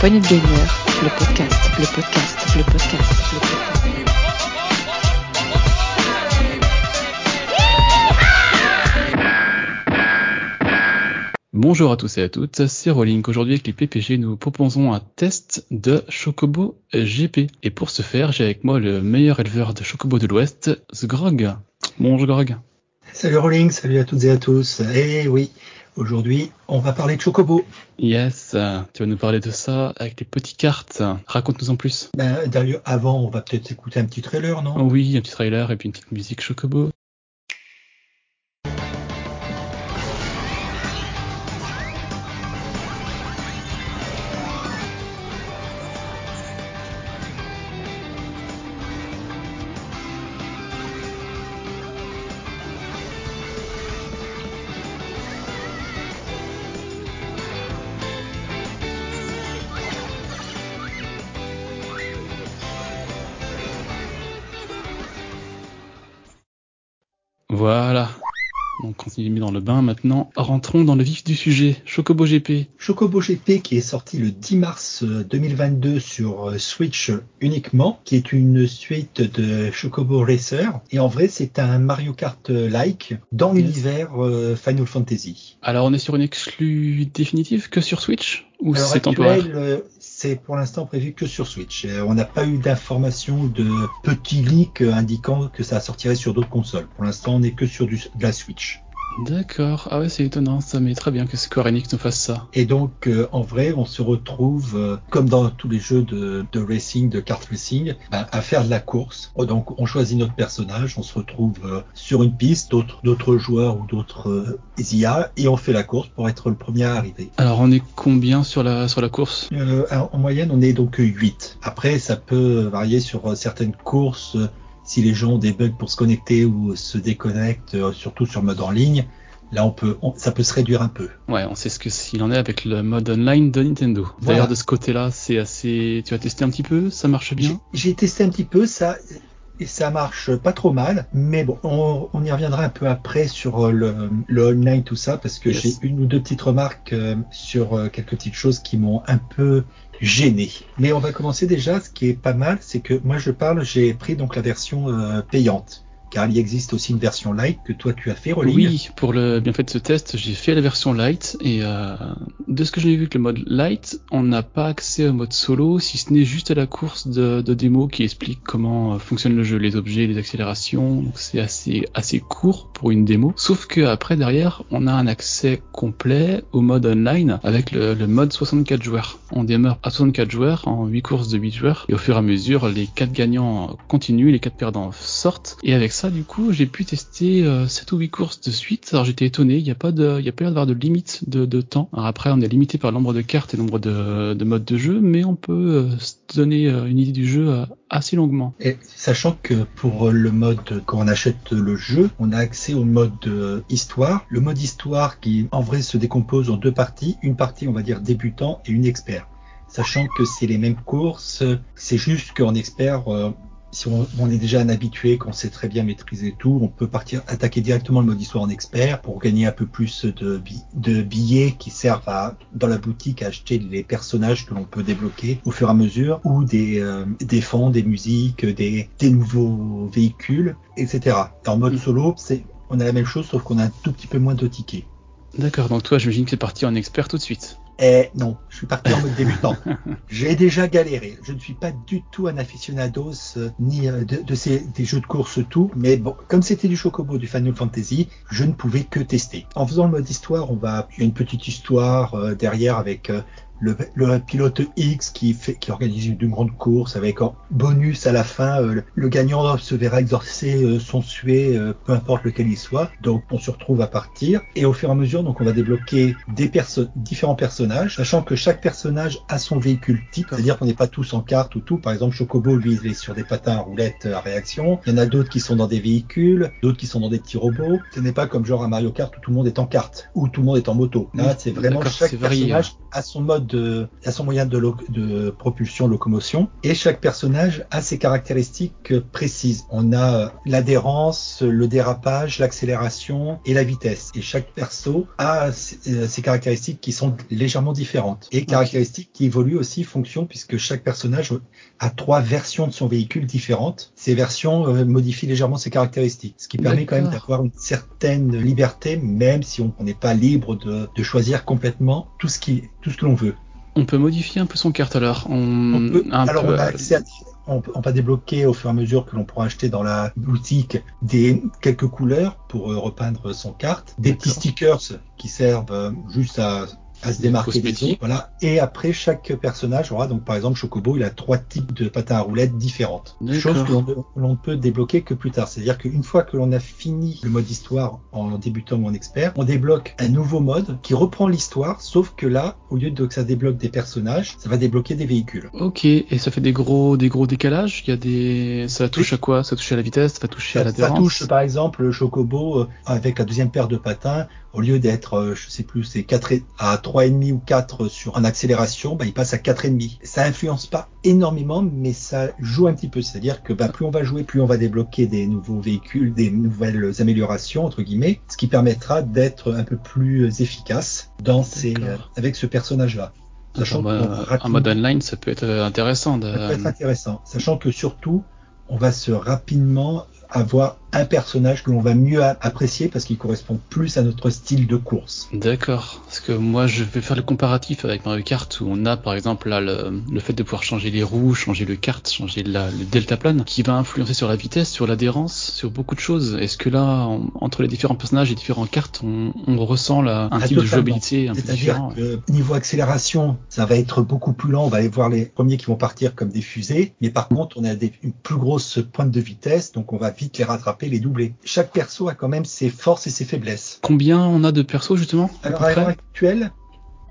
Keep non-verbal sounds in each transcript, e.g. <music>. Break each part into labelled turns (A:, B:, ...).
A: Poignée de Gamer, le podcast, le podcast, le podcast, le podcast.
B: Bonjour à tous et à toutes, c'est Rolling. Aujourd'hui avec les PPG, nous proposons un test de Chocobo GP. Et pour ce faire, j'ai avec moi le meilleur éleveur de Chocobo de l'Ouest, Zgrog. Bonjour Grog.
C: Salut Rolling, salut à toutes et à tous. Eh oui, aujourd'hui on va parler de Chocobo.
B: Yes, tu vas nous parler de ça avec les petites cartes. Raconte-nous en plus.
C: Ben, D'ailleurs, avant, on va peut-être écouter un petit trailer, non?
B: Oui, un petit trailer et puis une petite musique Chocobo. S'est mis dans le bain maintenant. Rentrons dans le vif du sujet. Chocobo GP.
C: Chocobo GP qui est sorti le 10 mars euh, 2022 sur euh, Switch uniquement, qui est une suite de Chocobo Racer. Et en vrai, c'est un Mario Kart-like dans
B: Yes.
C: l'univers euh, Final Fantasy.
B: Alors on est sur une exclue définitive que sur Switch Ou c'est temporaire?
C: euh, c'est pour l'instant prévu que sur Switch. Euh, On n'a pas eu d'informations de petits leaks euh, indiquant que ça sortirait sur d'autres consoles. Pour l'instant, on n'est que sur du, de la Switch.
B: D'accord. Ah ouais, c'est étonnant ça, mais très bien que Square Enix nous fasse ça.
C: Et donc, euh, en vrai, on se retrouve, euh, comme dans tous les jeux de, de racing, de kart racing, ben, à faire de la course. Oh, Donc, on choisit notre personnage, on se retrouve euh, sur une piste, d'autres joueurs ou d'autres euh, IA, et on fait la course pour être le premier à arriver.
B: Alors on est combien sur la sur la course?
C: Euh, en moyenne, on est donc 8. Après, ça peut varier sur euh, certaines courses, euh, si les gens ont des bugs pour se connecter ou se déconnectent, euh, surtout sur mode en ligne. Là, on peut, on- ça peut se réduire un peu.
B: Ouais, on sait ce que s'il en est avec le mode online de Nintendo.
C: Voilà.
B: D'ailleurs de ce côté-là, c'est assez. Tu as testé un petit peu? Ça marche bien?
C: J'ai testé un petit peu ça. Et ça marche pas trop mal, mais bon, on, on y reviendra un peu après sur euh, le, le online, tout ça, parce que
B: Yes.
C: j'ai une ou deux petites remarques euh, sur euh, quelques petites choses qui m'ont un peu gêné. Mais on va commencer déjà, ce qui est pas mal, c'est que moi je parle, j'ai pris donc la version euh, payante, car il existe aussi une version light que toi tu as fait, Rolling.
B: Oui, pour le bienfait de ce test, j'ai fait la version light et euh, de ce que j'ai vu avec le mode light, on n'a pas accès au mode solo, si ce n'est juste à la course de, de démo qui explique comment euh, fonctionne le jeu, les objets, les accélérations. Donc c'est assez assez court pour une démo. Sauf que après derrière, on a un accès complet au mode online avec le, le mode 64 joueurs. On démarre à 64 joueurs en 8 courses de 8 joueurs et au fur et à mesure, les 4 gagnants continuent, les 4 perdants sortent. Et avec ça, du coup, j'ai pu tester euh, 7 ou 8 courses de suite. Alors j'étais étonné, il n'y a pas de, il y a pas d'avoir de limite de, temps. Après, on est limité par le nombre de cartes et le nombre de, de modes de jeu, mais on peut euh, se donner euh, une idée du jeu euh, assez longuement.
C: Et sachant que pour le mode, quand on achète le jeu, on a accès au mode histoire. Le mode histoire qui, en vrai, se décompose en deux parties. Une partie, on va dire, débutant et une expert. Sachant que c'est les mêmes courses, c'est juste qu'en expert, euh, si on, on est déjà un habitué, qu'on sait très bien maîtriser tout, on peut partir attaquer directement le mode histoire en expert pour gagner un peu plus de, bi- de billets qui servent à, dans la boutique à acheter les personnages que l'on peut débloquer au fur et à mesure ou des, euh, des fonds, des musiques, des, des nouveaux véhicules, etc. En mode
B: Mm.
C: solo, c'est, on a la même chose sauf qu'on a un tout petit peu moins de tickets.
B: D'accord, donc toi, j'imagine que c'est parti en expert tout de suite.
C: Eh non, je suis parti en mode débutant. <laughs> J'ai déjà galéré. Je ne suis pas du tout un aficionados euh, ni euh, de, de ces des jeux de course tout, mais bon, comme c'était du Chocobo du Final Fantasy, je ne pouvais que tester. En faisant le mode histoire, on va il y a une petite histoire euh, derrière avec le, le pilote X qui fait qui organise une, une grande course avec en bonus à la fin euh, le, gagnant se verra exorcer euh, son suet euh, peu importe lequel il soit. Donc on se retrouve à partir. Et au fur et à mesure donc on va débloquer des perso différents personnages sachant que chaque personnage a son véhicule type. C'est-à-dire qu'on n'est pas tous en carte ou tout. Par exemple Chocobo lui il est sur des patins à roulettes à réaction. Il y en a d'autres qui sont dans des véhicules d'autres qui sont dans des petits robots. Ce n'est pas comme genre à Mario Kart où tout le monde est en carte ou tout le monde est en moto. Là c'est vraiment chaque
B: varié,
C: personnage a son mode, de, a son moyen de, lo- de propulsion, locomotion, et chaque personnage a ses caractéristiques précises. On a euh, l'adhérence, le dérapage, l'accélération et la vitesse. Et chaque perso a ses, euh, ses caractéristiques qui sont légèrement différentes. Et caractéristiques qui évoluent aussi fonction puisque chaque personnage a trois versions de son véhicule différentes. Ces versions euh, modifient légèrement ses caractéristiques, ce qui permet quand même d'avoir une certaine liberté, même si on on n'est pas libre de, de choisir complètement tout ce qui, tout ce que l'on veut.
B: On peut modifier un peu son carte alors. On,
C: On peut-
B: un
C: alors
B: peu,
C: on a
B: euh,
C: accès à- on, on va débloquer au fur et à mesure que l'on pourra acheter dans la boutique des quelques couleurs pour euh, repeindre son carte, des petits stickers qui servent euh, juste à, à se démarquer des autres. Voilà. Et après chaque personnage aura donc par exemple Chocobo, il a trois types de patins à roulettes différentes. Chose que l'on ne- peut débloquer que plus tard. C'est-à-dire qu'une fois que l'on a fini le mode histoire en débutant ou en expert, on débloque un nouveau mode qui reprend l'histoire, sauf que là, au lieu de que ça débloque des personnages, ça va débloquer des véhicules.
B: Ok, et ça fait des gros, des gros décalages? Il y a des, ça touche à quoi? Ça touche à la vitesse, ça va toucher à
C: Ça, ça
B: l'adhérence?
C: touche par exemple le Chocobo euh, avec la deuxième paire de patins, au lieu d'être, euh, je sais plus, c'est 4 et- à 3,5 ou 4 sur en accélération, bah, il passe à 4,5. Ça influence pas énormément, mais ça joue un petit peu. C'est-à-dire que bah, plus on va jouer, plus on va débloquer des nouveaux véhicules, des nouvelles améliorations, entre guillemets, ce qui permettra d'être un peu plus efficace dans ces, euh, avec ce personnage-là. Sachant qu'on
B: mode, online, ça peut être euh, intéressant. De...
C: ça peut être intéressant, sachant que surtout, on va se rapidement avoir un personnage que l'on va mieux apprécier parce qu'il correspond plus à notre style de course.
B: D'accord, parce que moi je vais faire le comparatif avec Mario Kart où on a par exemple là le, le fait de pouvoir changer les roues, changer le kart, changer la, le deltaplane qui va influencer sur la vitesse, sur l'adhérence, sur beaucoup de choses. Est-ce que là, en- entre les différents personnages et différentes cartes, on, on ressent là, un
C: Ah,
B: type de jouabilité un peu différent
C: que niveau accélération, ça va être beaucoup plus lent. On va aller voir les premiers qui vont partir comme des fusées, mais par contre, on a des, une plus grosse pointe de vitesse, donc on va vite les rattraper, les doubler. Chaque perso a quand même ses forces et ses faiblesses.
B: Combien on a de persos justement
C: Alors à l'heure actuelle,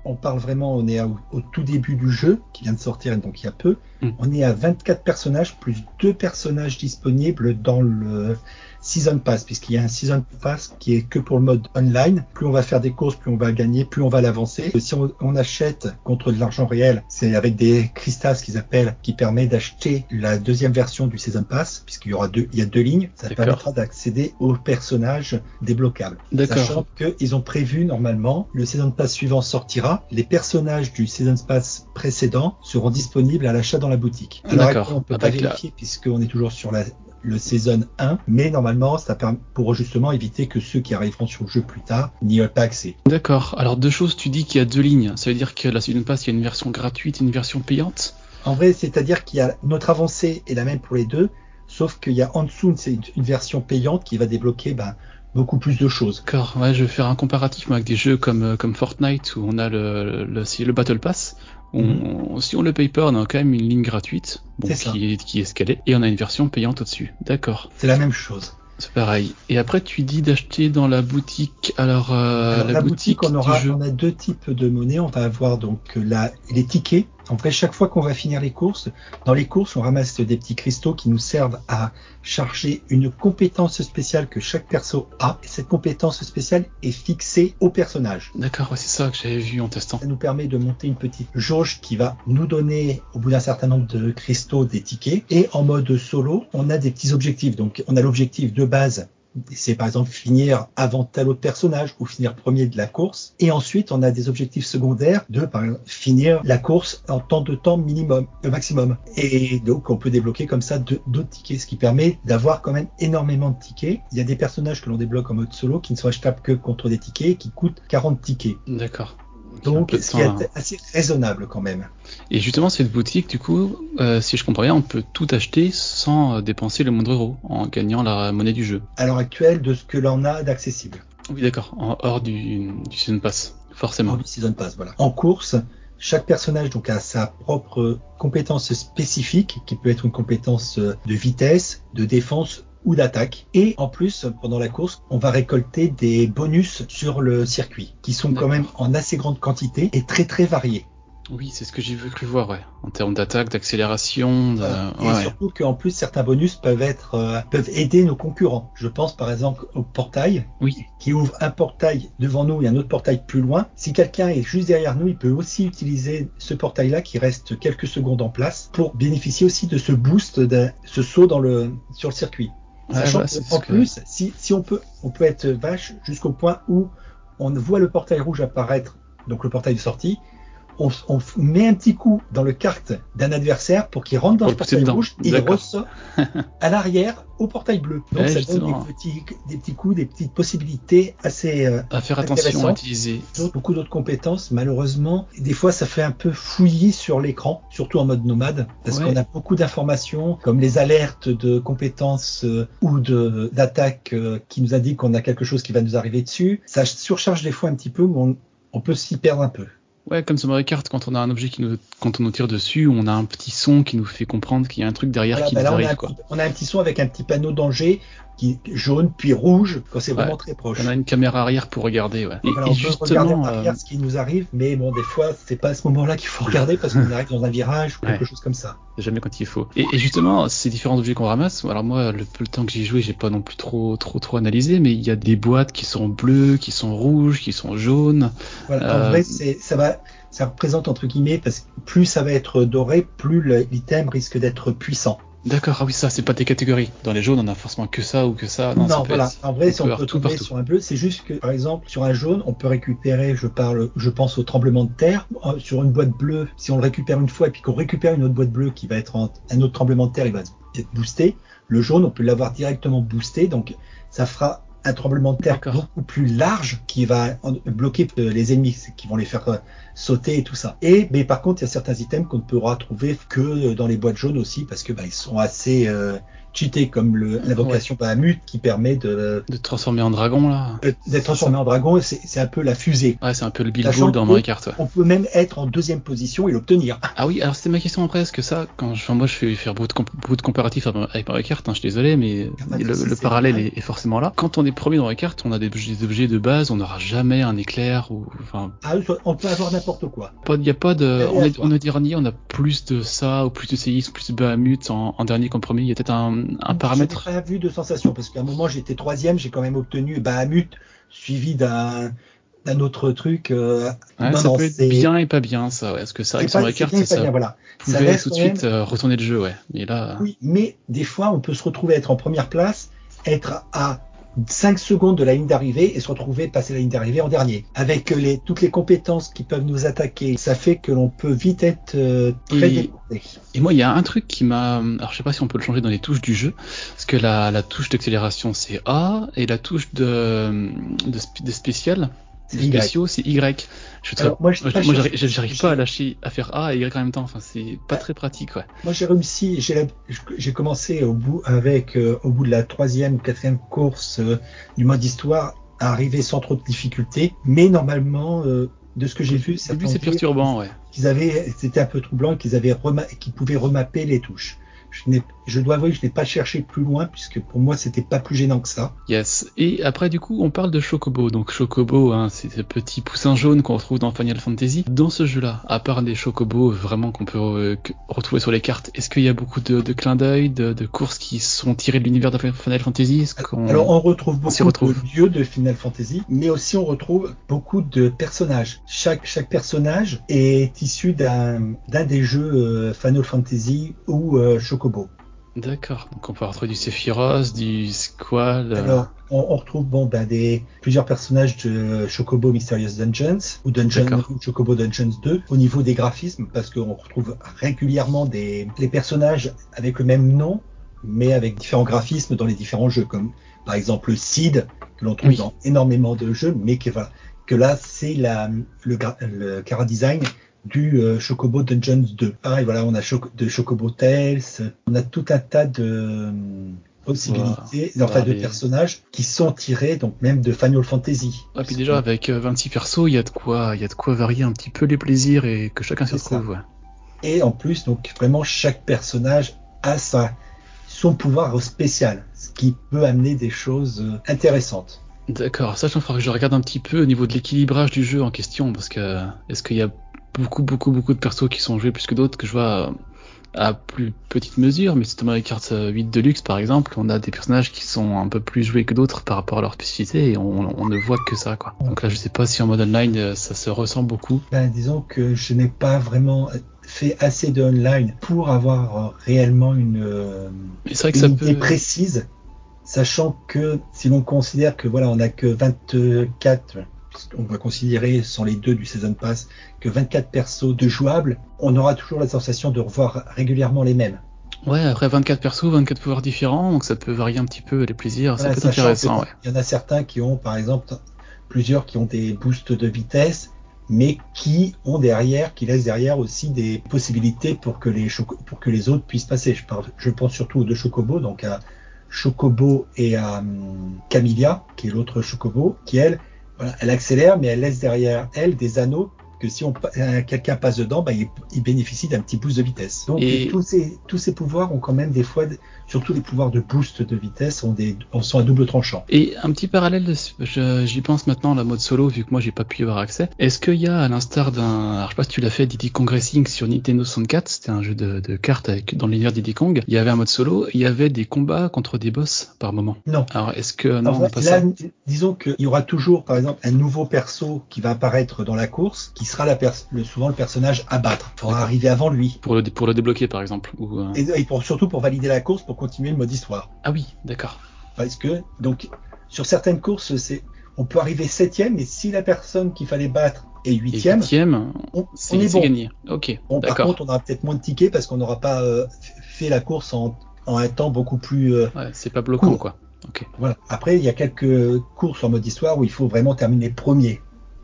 C: on parle vraiment, on est au, au tout début du jeu, qui vient de sortir donc il y a peu.
B: Mm.
C: On est à 24 personnages, plus deux personnages disponibles dans le Season Pass, puisqu'il y a un Season Pass qui est que pour le mode online. Plus on va faire des courses, plus on va gagner, plus on va l'avancer. Si on, on achète contre de l'argent réel, c'est avec des cristals qu'ils appellent, qui permet d'acheter la deuxième version du Season Pass, puisqu'il y aura deux, il y a deux lignes. Ça permettra d'accéder aux personnages débloquables.
B: D'accord.
C: Sachant qu'ils ont prévu normalement, le Season Pass suivant sortira, les personnages du Season Pass précédent seront disponibles à l'achat dans la boutique. Alors on peut pas
B: Avec la-
C: vérifier puisqu'on est toujours sur la, le Season 1, mais normalement, ça permet pour justement éviter que ceux qui arriveront sur le jeu plus tard n'y aient pas accès.
B: D'accord. Alors deux choses, tu dis qu'il y a deux lignes. Ça veut dire que la Season Pass, il y a une version gratuite et une version payante?
C: En vrai, c'est-à-dire qu'il y a notre avancée est la même pour les deux, sauf qu'il y a en dessous c'est une, une version payante qui va débloquer ben, beaucoup plus de choses.
B: D'accord, ouais, je vais faire un comparatif avec des jeux comme, euh, comme Fortnite où on a le, le, le, le Battle Pass. On, Si on le paye pas, on a quand même une ligne gratuite bon, qui, est, qui est scalée et on a une version payante au-dessus. D'accord,
C: C'est la même chose.
B: c'est pareil. Et après, tu dis d'acheter dans la boutique. Alors, euh,
C: Alors, la, boutique, on
B: du
C: aura, on a deux types de monnaies. On va avoir donc la, les tickets. En chaque fois qu'on va finir les courses, dans les courses, on ramasse des petits cristaux qui nous servent à charger une compétence spéciale que chaque perso a. Et cette compétence spéciale est fixée au personnage.
B: D'accord, ouais, c'est ça que j'avais vu en testant.
C: Ça nous permet de monter une petite jauge qui va nous donner, au bout d'un certain nombre de cristaux, des tickets. Et en mode solo, on a des petits objectifs. Donc, on a l'objectif de base. C'est par exemple finir avant tel autre personnage ou finir premier de la course. Et ensuite, on a des objectifs secondaires de par exemple, finir la course en temps de temps minimum, le maximum. Et donc, on peut débloquer comme ça d'autres tickets, ce qui permet d'avoir quand même énormément de tickets. Il y a des personnages que l'on débloque en mode solo qui ne sont achetables que contre des tickets et qui coûtent 40 tickets.
B: D'accord.
C: Donc, ce qui est
B: hein.
C: assez raisonnable quand même.
B: Et justement, cette boutique, du coup, euh, si je comprends bien, on peut tout acheter sans euh, dépenser le moindre euro en gagnant la monnaie du jeu.
C: à l'heure actuelle de ce que l'on a d'accessible.
B: Oui, d'accord, hors du, du Season Pass, forcément.
C: En Season Pass, voilà. En course, chaque personnage donc a sa propre compétence spécifique, qui peut être une compétence euh, de vitesse, de défense ou d'attaque. Et en plus, pendant la course, on va récolter des bonus sur le circuit, qui sont quand même en assez grande quantité et très très variés.
B: Oui, c'est ce que j'ai vu cru voir, ouais. En termes d'attaque, d'accélération, de...
C: Voilà. Et
B: ouais.
C: surtout qu'en plus certains bonus peuvent être euh, peuvent aider nos concurrents. Je pense par exemple au portail
B: Oui,
C: qui ouvre un portail devant nous et un autre portail plus loin. Si quelqu'un est juste derrière nous, il peut aussi utiliser ce portail-là qui reste quelques secondes en place pour bénéficier aussi de ce boost, de ce saut dans le sur le circuit. Sachant
B: ce que-
C: plus, si, si on peut, on peut être vache jusqu'au point où on voit le portail rouge apparaître, donc le portail de sortie, on, on met un petit coup dans le kart d'un adversaire pour qu'il rentre dans
B: Pour
C: le portail rouge et il ressort à l'arrière au portail bleu. <laughs> Donc
B: Ouais,
C: ça donne des petits, des petits coups, des petites possibilités assez euh,
B: à faire attention à utiliser.
C: beaucoup d'autres compétences. Malheureusement, des fois, ça fait un peu fouillis sur l'écran, surtout en mode nomade, parce
B: Ouais.
C: qu'on a beaucoup d'informations, comme les alertes de compétences euh, ou de d'attaques euh, qui nous indiquent qu'on a quelque chose qui va nous arriver dessus. Ça surcharge des fois un petit peu, mais on, on peut s'y perdre un peu.
B: Ouais, comme sur Mario Kart, quand on a un objet qui nous, quand on nous tire dessus, on a un petit son qui nous fait comprendre qu'il y a un truc derrière
C: Voilà,
B: qui
C: bah
B: nous
C: là, on, a
B: arrive, quoi.
C: on a un petit son avec un petit panneau danger qui jaune puis rouge quand c'est
B: Ouais.
C: vraiment très proche.
B: On a une caméra arrière pour regarder, ouais. Et,
C: Voilà,
B: et
C: on peut regarder arrière
B: euh,
C: ce qui nous arrive, mais bon, des fois, c'est pas à ce moment-là qu'il faut regarder parce qu'on arrive dans un virage ou quelque
B: Ouais.
C: chose comme ça.
B: jamais quand il faut. Et, et justement, ces différents objets qu'on ramasse, alors moi, le peu de temps que j'ai joué, j'ai pas non plus trop, trop, trop analysé, mais il y a des boîtes qui sont bleues, qui sont rouges, qui sont jaunes.
C: Voilà,
B: Euh,
C: En vrai, c'est, ça va, ça représente entre guillemets parce que plus ça va être doré, plus l'item risque d'être puissant.
B: D'accord, ah oui, ça, c'est pas des catégories. Dans les jaunes, on a forcément que ça ou que ça. Non,
C: Non,
B: ça
C: voilà.
B: être-
C: En vrai,
B: on
C: si
B: peut
C: on peut tomber sur un bleu, c'est juste que, par exemple, sur un jaune, on peut récupérer, je parle, je pense au tremblement de terre. Euh, Sur une boîte bleue, si on le récupère une fois et puis qu'on récupère une autre boîte bleue qui va être en- un autre tremblement de terre, il va être boosté. Le jaune, on peut l'avoir directement boosté, donc ça fera un tremblement de terre beaucoup plus large qui va bloquer euh, les ennemis, qui vont les faire euh, sauter et tout ça. Et mais par contre, il y a certains items qu'on ne pourra trouver que dans les boîtes jaunes aussi parce que bah, ils sont assez euh, cheatés comme l'invocation Bahamut qui permet de
B: De transformer en dragon, là.
C: euh, d'être transformé en dragon. C'est, un peu la fusée.
B: Ouais, c'est un peu le Bill dans Mario Kart, ouais.
C: On peut même être en deuxième position et l'obtenir. <laughs>
B: Ah oui, alors c'était ma question après, est-ce que ça, quand je, enfin, moi je fais faire beaucoup de, comp- de comparatifs avec Mario Kart, hein, je suis désolé, mais
C: Ah bah,
B: le, parallèle est, est forcément là. Quand on est premier dans Mario Kart, on a des, objets- des objets de base, on n'aura jamais un éclair ou, enfin,
C: Ah, on peut avoir n'importe quoi.
B: pas, y a pas de, on est,
C: Aléatoire.
B: on est dernier, on a plus de ça, ou plus de CX, plus de Bahamut en, en dernier qu'en premier, il y a peut-être un, un paramètre.
C: Je n'ai pas vu de sensation parce qu'à un moment j'étais troisième, j'ai quand même obtenu Bahamut suivi d'un d'un autre truc. euh,
B: Ouais,
C: non,
B: ça
C: non,
B: peut être bien et pas bien, ça, ouais. Parce que c'est vrai que sur
C: bien et
B: ça,
C: bien, voilà. Ça
B: pouvait tout de
C: même-
B: suite euh, retourner le jeu, ouais. Mais là,
C: Oui, mais des fois, on peut se retrouver être en première place, être à 5 secondes de la ligne d'arrivée et se retrouver passer la ligne d'arrivée en dernier. Avec les, toutes les compétences qui peuvent nous attaquer, ça fait que l'on peut vite être euh, très
B: Et-. Et moi, il y a un truc qui m'a. Alors, je sais pas si on peut le changer dans les touches du jeu, parce que la, la touche d'accélération c'est A et la touche de de, de spécial,
C: C'est
B: spéciaux c'est Y. Je
C: Alors, moi, pas
B: j'arrive à lâcher, à faire A et Y en même temps. Enfin, c'est pas très pratique, ouais.
C: Moi, j'ai réussi, j'ai commencé au bout, avec, euh, au bout de la troisième ou quatrième course euh, du mode histoire à arriver sans trop de difficultés. Mais normalement, euh, de ce que j'ai vu,
B: c'est perturbant, ouais.
C: qu'ils avaient, c'était un peu troublant, qu'ils avaient qu'ils pouvaient remapper les touches. Je, dois avouer que je n'ai pas cherché plus loin puisque pour moi c'était pas plus gênant que ça.
B: Yes. Et après, du coup, on parle de Chocobo. Donc, Chocobo, hein, c'est ce petit poussin jaune qu'on retrouve dans Final Fantasy. Dans ce jeu-là, à part les Chocobos vraiment qu'on peut euh, retrouver sur les cartes, est-ce qu'il y a beaucoup de, de clins d'œil, de, de courses qui sont tirées de l'univers de Final Fantasy? Est-ce qu'on-
C: Alors on retrouve
B: on
C: beaucoup
B: retrouve.
C: de lieux de Final Fantasy, mais aussi on retrouve beaucoup de personnages. Chaque chaque personnage est issu d'un des jeux euh, Final Fantasy ou euh, Chocobo.
B: D'accord. Donc, on peut retrouver du Sephiroth, du Squall. euh,
C: Alors, on, on retrouve bon, ben, des, plusieurs personnages de Chocobo Mysterious Dungeons ou Dungeon, ou Chocobo Dungeons 2 au niveau des graphismes parce qu'on retrouve régulièrement des les personnages avec le même nom mais avec différents graphismes dans les différents jeux comme par exemple Seed que l'on trouve
B: Oui.
C: dans énormément de jeux mais que, voilà, que là c'est la le, le design du euh, Chocobo Dungeons 2. Pareil, voilà, on a de Chocobo Tales, on a tout un tas de euh, possibilités,
B: Voilà.
C: enfin de personnages qui sont tirés donc même de Final Fantasy.
B: Et puis déjà avec euh, 26 persos, il y a de quoi, il y a de quoi varier un petit peu les plaisirs et que chacun s'y
C: ça.
B: retrouve. ouais.
C: Et en plus, donc vraiment chaque personnage a sa son pouvoir spécial, ce qui peut amener des choses euh, intéressantes.
B: D'accord. Ça, il faudra que je regarde un petit peu au niveau de l'équilibrage du jeu en question parce que est-ce qu'il y a beaucoup, beaucoup, beaucoup de persos qui sont joués plus que d'autres que je vois à plus petite mesure, mais c'est Mario Kart 8 Deluxe par exemple, on a des personnages qui sont un peu plus joués que d'autres par rapport à leur spécificité et on, on, ne voit que ça quoi. Donc là je sais pas si en mode online euh, ça se ressent beaucoup.
C: Ben, disons que je n'ai pas vraiment fait assez de online pour avoir euh, réellement une, euh,
B: vrai que
C: une
B: ça
C: idée
B: peut...
C: précise, sachant que si l'on considère que voilà on a que 24 on va considérer, sans les deux du Season Pass, que 24 persos de jouables, on aura toujours la sensation de revoir régulièrement les mêmes.
B: Ouais, après 24 persos, 24 pouvoirs différents, donc ça peut varier un petit peu les plaisirs,
C: Voilà,
B: ça peut être intéressant. Ouais.
C: Il y en a certains qui ont, par exemple, plusieurs qui ont des boosts de vitesse, mais qui ont derrière, qui laissent derrière aussi des possibilités pour que les, choco- pour que les autres puissent passer. Je, parle, je pense surtout aux deux chocobos, donc à Chocobo et à hum, Camilla, qui est l'autre chocobo, qui elle, elle accélère, mais elle laisse derrière elle des anneaux que si on, euh, quelqu'un passe dedans, bah, il, il bénéficie d'un petit boost de vitesse. Donc
B: Et-
C: tous, ces, tous ces pouvoirs ont quand même des fois, surtout les pouvoirs de boost de vitesse, ont des, sont à double tranchant.
B: Et un petit parallèle, j'y pense maintenant, la mode solo, vu que moi j'ai pas pu y avoir accès. Est-ce qu'il y a, à l'instar d'un, alors je sais pas si tu l'as fait, Diddy Kong Racing sur Nintendo 64, c'était un jeu de, de cartes avec, dans l'univers Diddy Kong, il y avait un mode solo, il y avait des combats contre des boss par moment?
C: Non.
B: Alors est-ce que, non,
C: Alors,
B: pas
C: là,
B: ça?
C: disons qu'il y aura toujours, par exemple, un nouveau perso qui va apparaître dans la course, qui sera la pers- le, souvent le personnage à battre. Il faudra arriver avant lui.
B: Pour le, pour le débloquer par exemple. Ou, euh,
C: Et, et pour, surtout pour valider la course, pour continuer le mode histoire.
B: Ah oui, d'accord.
C: Parce que, donc, sur certaines courses, c'est, on peut arriver septième, et si la personne qu'il fallait battre est huitième, on, on est bon.
B: gagné. Ok,
C: Bon, par contre, on aura peut-être moins de tickets parce qu'on n'aura pas euh, fait la course en, en un temps beaucoup plus euh,
B: Ouais, c'est pas bloquant
C: court.
B: quoi.
C: Voilà. Après, il y a quelques courses en mode histoire où il faut vraiment terminer premier.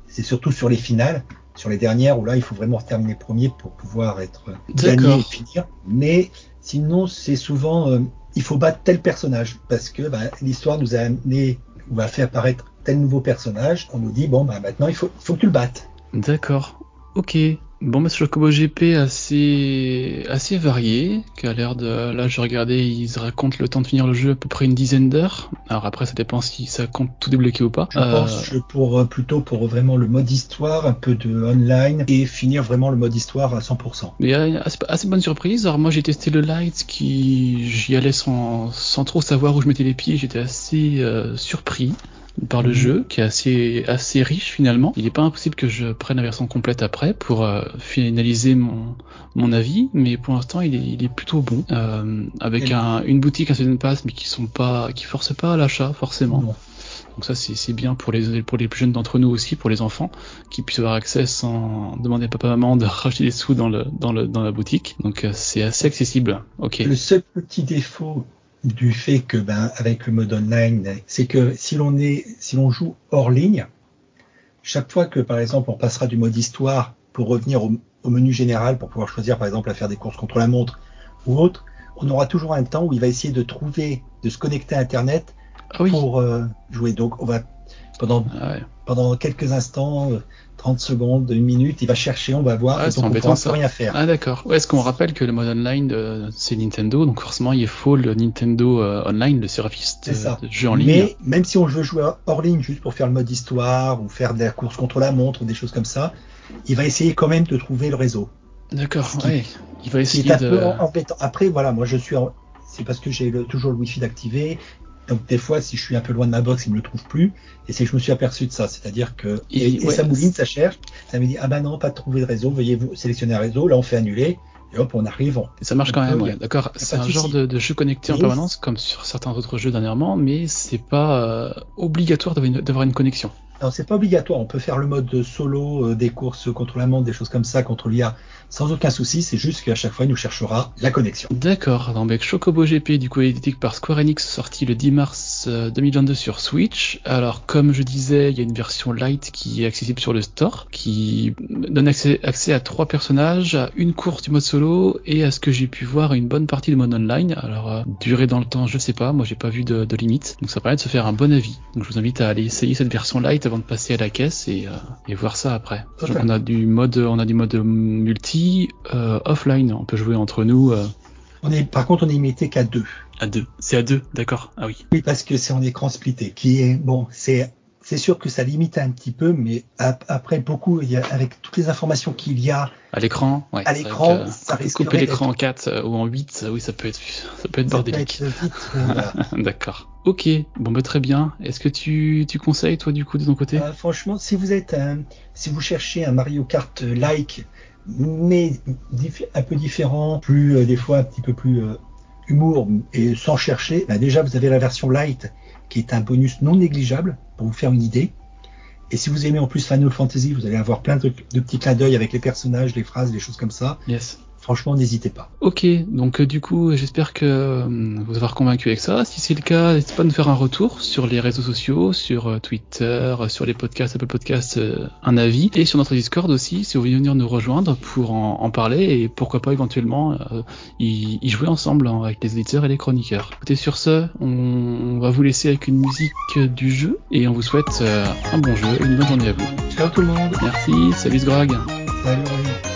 C: C'est surtout sur les finales, sur les dernières où là, il faut vraiment terminer premier pour pouvoir être gagné
B: D'accord.
C: et finir. Mais sinon, c'est souvent euh, il faut battre tel personnage parce que bah, l'histoire nous a amené ou a fait apparaître tel nouveau personnage. On nous dit bon bah maintenant il faut, il faut que tu le battes.
B: D'accord. Ok. Bon, bah, ce Chocobo GP assez, assez varié, qui a l'air de, là, je regardais, ils racontent le temps de finir le jeu à peu près une dizaine d'heures. Alors après, ça dépend si ça compte tout débloquer ou pas.
C: Je
B: Euh,
C: pense que pour euh, plutôt pour vraiment le mode histoire, un peu de online et finir vraiment le mode histoire à 100%.
B: Mais il y a assez, assez bonne surprise. Alors moi j'ai testé le light qui j'y allais sans, sans trop savoir où je mettais les pieds. J'étais assez euh, surpris par le
C: Mhm.
B: jeu qui est assez assez riche finalement. Il n'est pas impossible que je prenne la version complète après pour euh, finaliser mon mon avis, mais pour l'instant il est, il est plutôt bon euh, avec un, une boutique, un season pass, mais qui sont pas qui forcent pas à l'achat forcément. Donc ça c'est bien pour les pour les plus jeunes d'entre nous aussi, pour les enfants, qui puissent avoir accès sans demander à papa maman de <laughs> racheter des sous dans le dans le dans la boutique. Donc euh, c'est assez accessible. Ok.
C: Le seul petit défaut du fait que, ben, avec le mode online, c'est que si l'on est, si l'on joue hors ligne, chaque fois que, par exemple, on passera du mode histoire pour revenir au, au menu général pour pouvoir choisir, par exemple, à faire des courses contre la montre ou autre, on aura toujours un temps où il va essayer de trouver, de se connecter à Internet
B: Ah oui.
C: pour euh, jouer. Donc, on va pendant
B: Ah ouais.
C: pendant quelques instants, euh, 30 secondes, une minute, il va chercher, on va voir,
B: Ah,
C: et donc on
B: embêtant, ça.
C: plus rien faire.
B: Ah d'accord. Ouais, est-ce qu'on rappelle que le mode online euh, c'est Nintendo, donc forcément il faut le Nintendo euh, Online, le service de, de jeu en ligne.
C: Mais même si on veut jouer hors ligne juste pour faire le mode histoire ou faire de la course contre la montre ou des choses comme ça, il va essayer quand même de trouver le réseau.
B: D'accord. Ouais. Il va essayer
C: un
B: de.
C: peu embêtant. Après, voilà, moi je suis, en- c'est parce que j'ai toujours le Wi-Fi d'activé. Donc des fois, si je suis un peu loin de ma box, il me le trouve plus. Et c'est que je me suis aperçu de ça, c'est-à-dire que
B: Et-
C: et, et
B: ouais,
C: ça mouline, ça cherche, ça me dit ah ben non, pas de trouver de réseau, veuillez vous sélectionner un réseau. Là, on fait annuler et hop, on arrive.
B: Ça marche quand même, ouais. D'accord. C'est un genre de, de jeu connecté en permanence, comme sur certains autres jeux dernièrement, mais c'est pas euh, obligatoire d'avoir une, d'avoir une connexion.
C: Non, c'est pas obligatoire. On peut faire le mode solo, euh, des courses contre la montre, des choses comme ça, contre l'IA, sans aucun souci. C'est juste qu'à chaque fois, il nous cherchera la connexion.
B: D'accord, donc Chocobo GP, du coup édité par Square Enix, sorti le 10 mars euh, 2022 sur Switch. Alors comme je disais, il y a une version light qui est accessible sur le store, qui donne accès, accès à trois personnages, à une course du mode solo et à ce que j'ai pu voir une bonne partie du mode online. Alors euh, durée dans le temps, je sais pas, moi j'ai pas vu de, de limite, donc ça permet de se faire un bon avis. Donc je vous invite à aller essayer cette version light avant de passer à la caisse et, euh, et voir ça après. Donc on a du mode, on a du mode multi, euh, offline, on peut jouer entre nous. euh,
C: On est, par contre, on est limité qu'à deux.
B: à deux. C'est à deux, d'accord. Ah oui.
C: Oui, parce que c'est en écran splitté, qui est bon. C'est
D: c'est sûr que ça limite un petit peu, mais ap- après beaucoup, il y a, avec toutes les informations qu'il y a,
B: À l'écran, ouais.
D: À l'écran, ça risquerait
B: Couper l'écran en 4 euh, ou en 8, euh, oui, ça peut être, ça peut être bordélique.
D: euh. <laughs>
B: D'accord. Ok, bon bah très bien. Est-ce que tu, tu conseilles toi du coup de ton côté?
D: Euh, franchement, si vous êtes un, si vous cherchez un Mario Kart like, mais un peu différent, plus euh, des fois un petit peu plus humour et sans chercher, bah déjà vous avez la version light qui est un bonus non négligeable pour vous faire une idée. Et si vous aimez en plus Final Fantasy, vous allez avoir plein de, petits clins d'œil avec les personnages, les phrases, les choses comme ça. Franchement, n'hésitez pas.
B: Ok, donc euh, du coup, j'espère que euh, vous avoir convaincu avec ça. Si c'est le cas, n'hésitez pas à nous faire un retour sur les réseaux sociaux, sur euh, Twitter, sur les podcasts, Apple Podcasts, un avis, et sur notre Discord aussi, si vous voulez venir nous rejoindre pour en, en parler et pourquoi pas éventuellement y, y jouer ensemble hein, avec les éditeurs et les chroniqueurs. Écoutez, sur ce, on, on va vous laisser avec une musique du jeu et on vous souhaite un bon jeu et une bonne journée à vous.
D: Ciao tout le monde.
B: Merci, salut Greg.
D: Salut.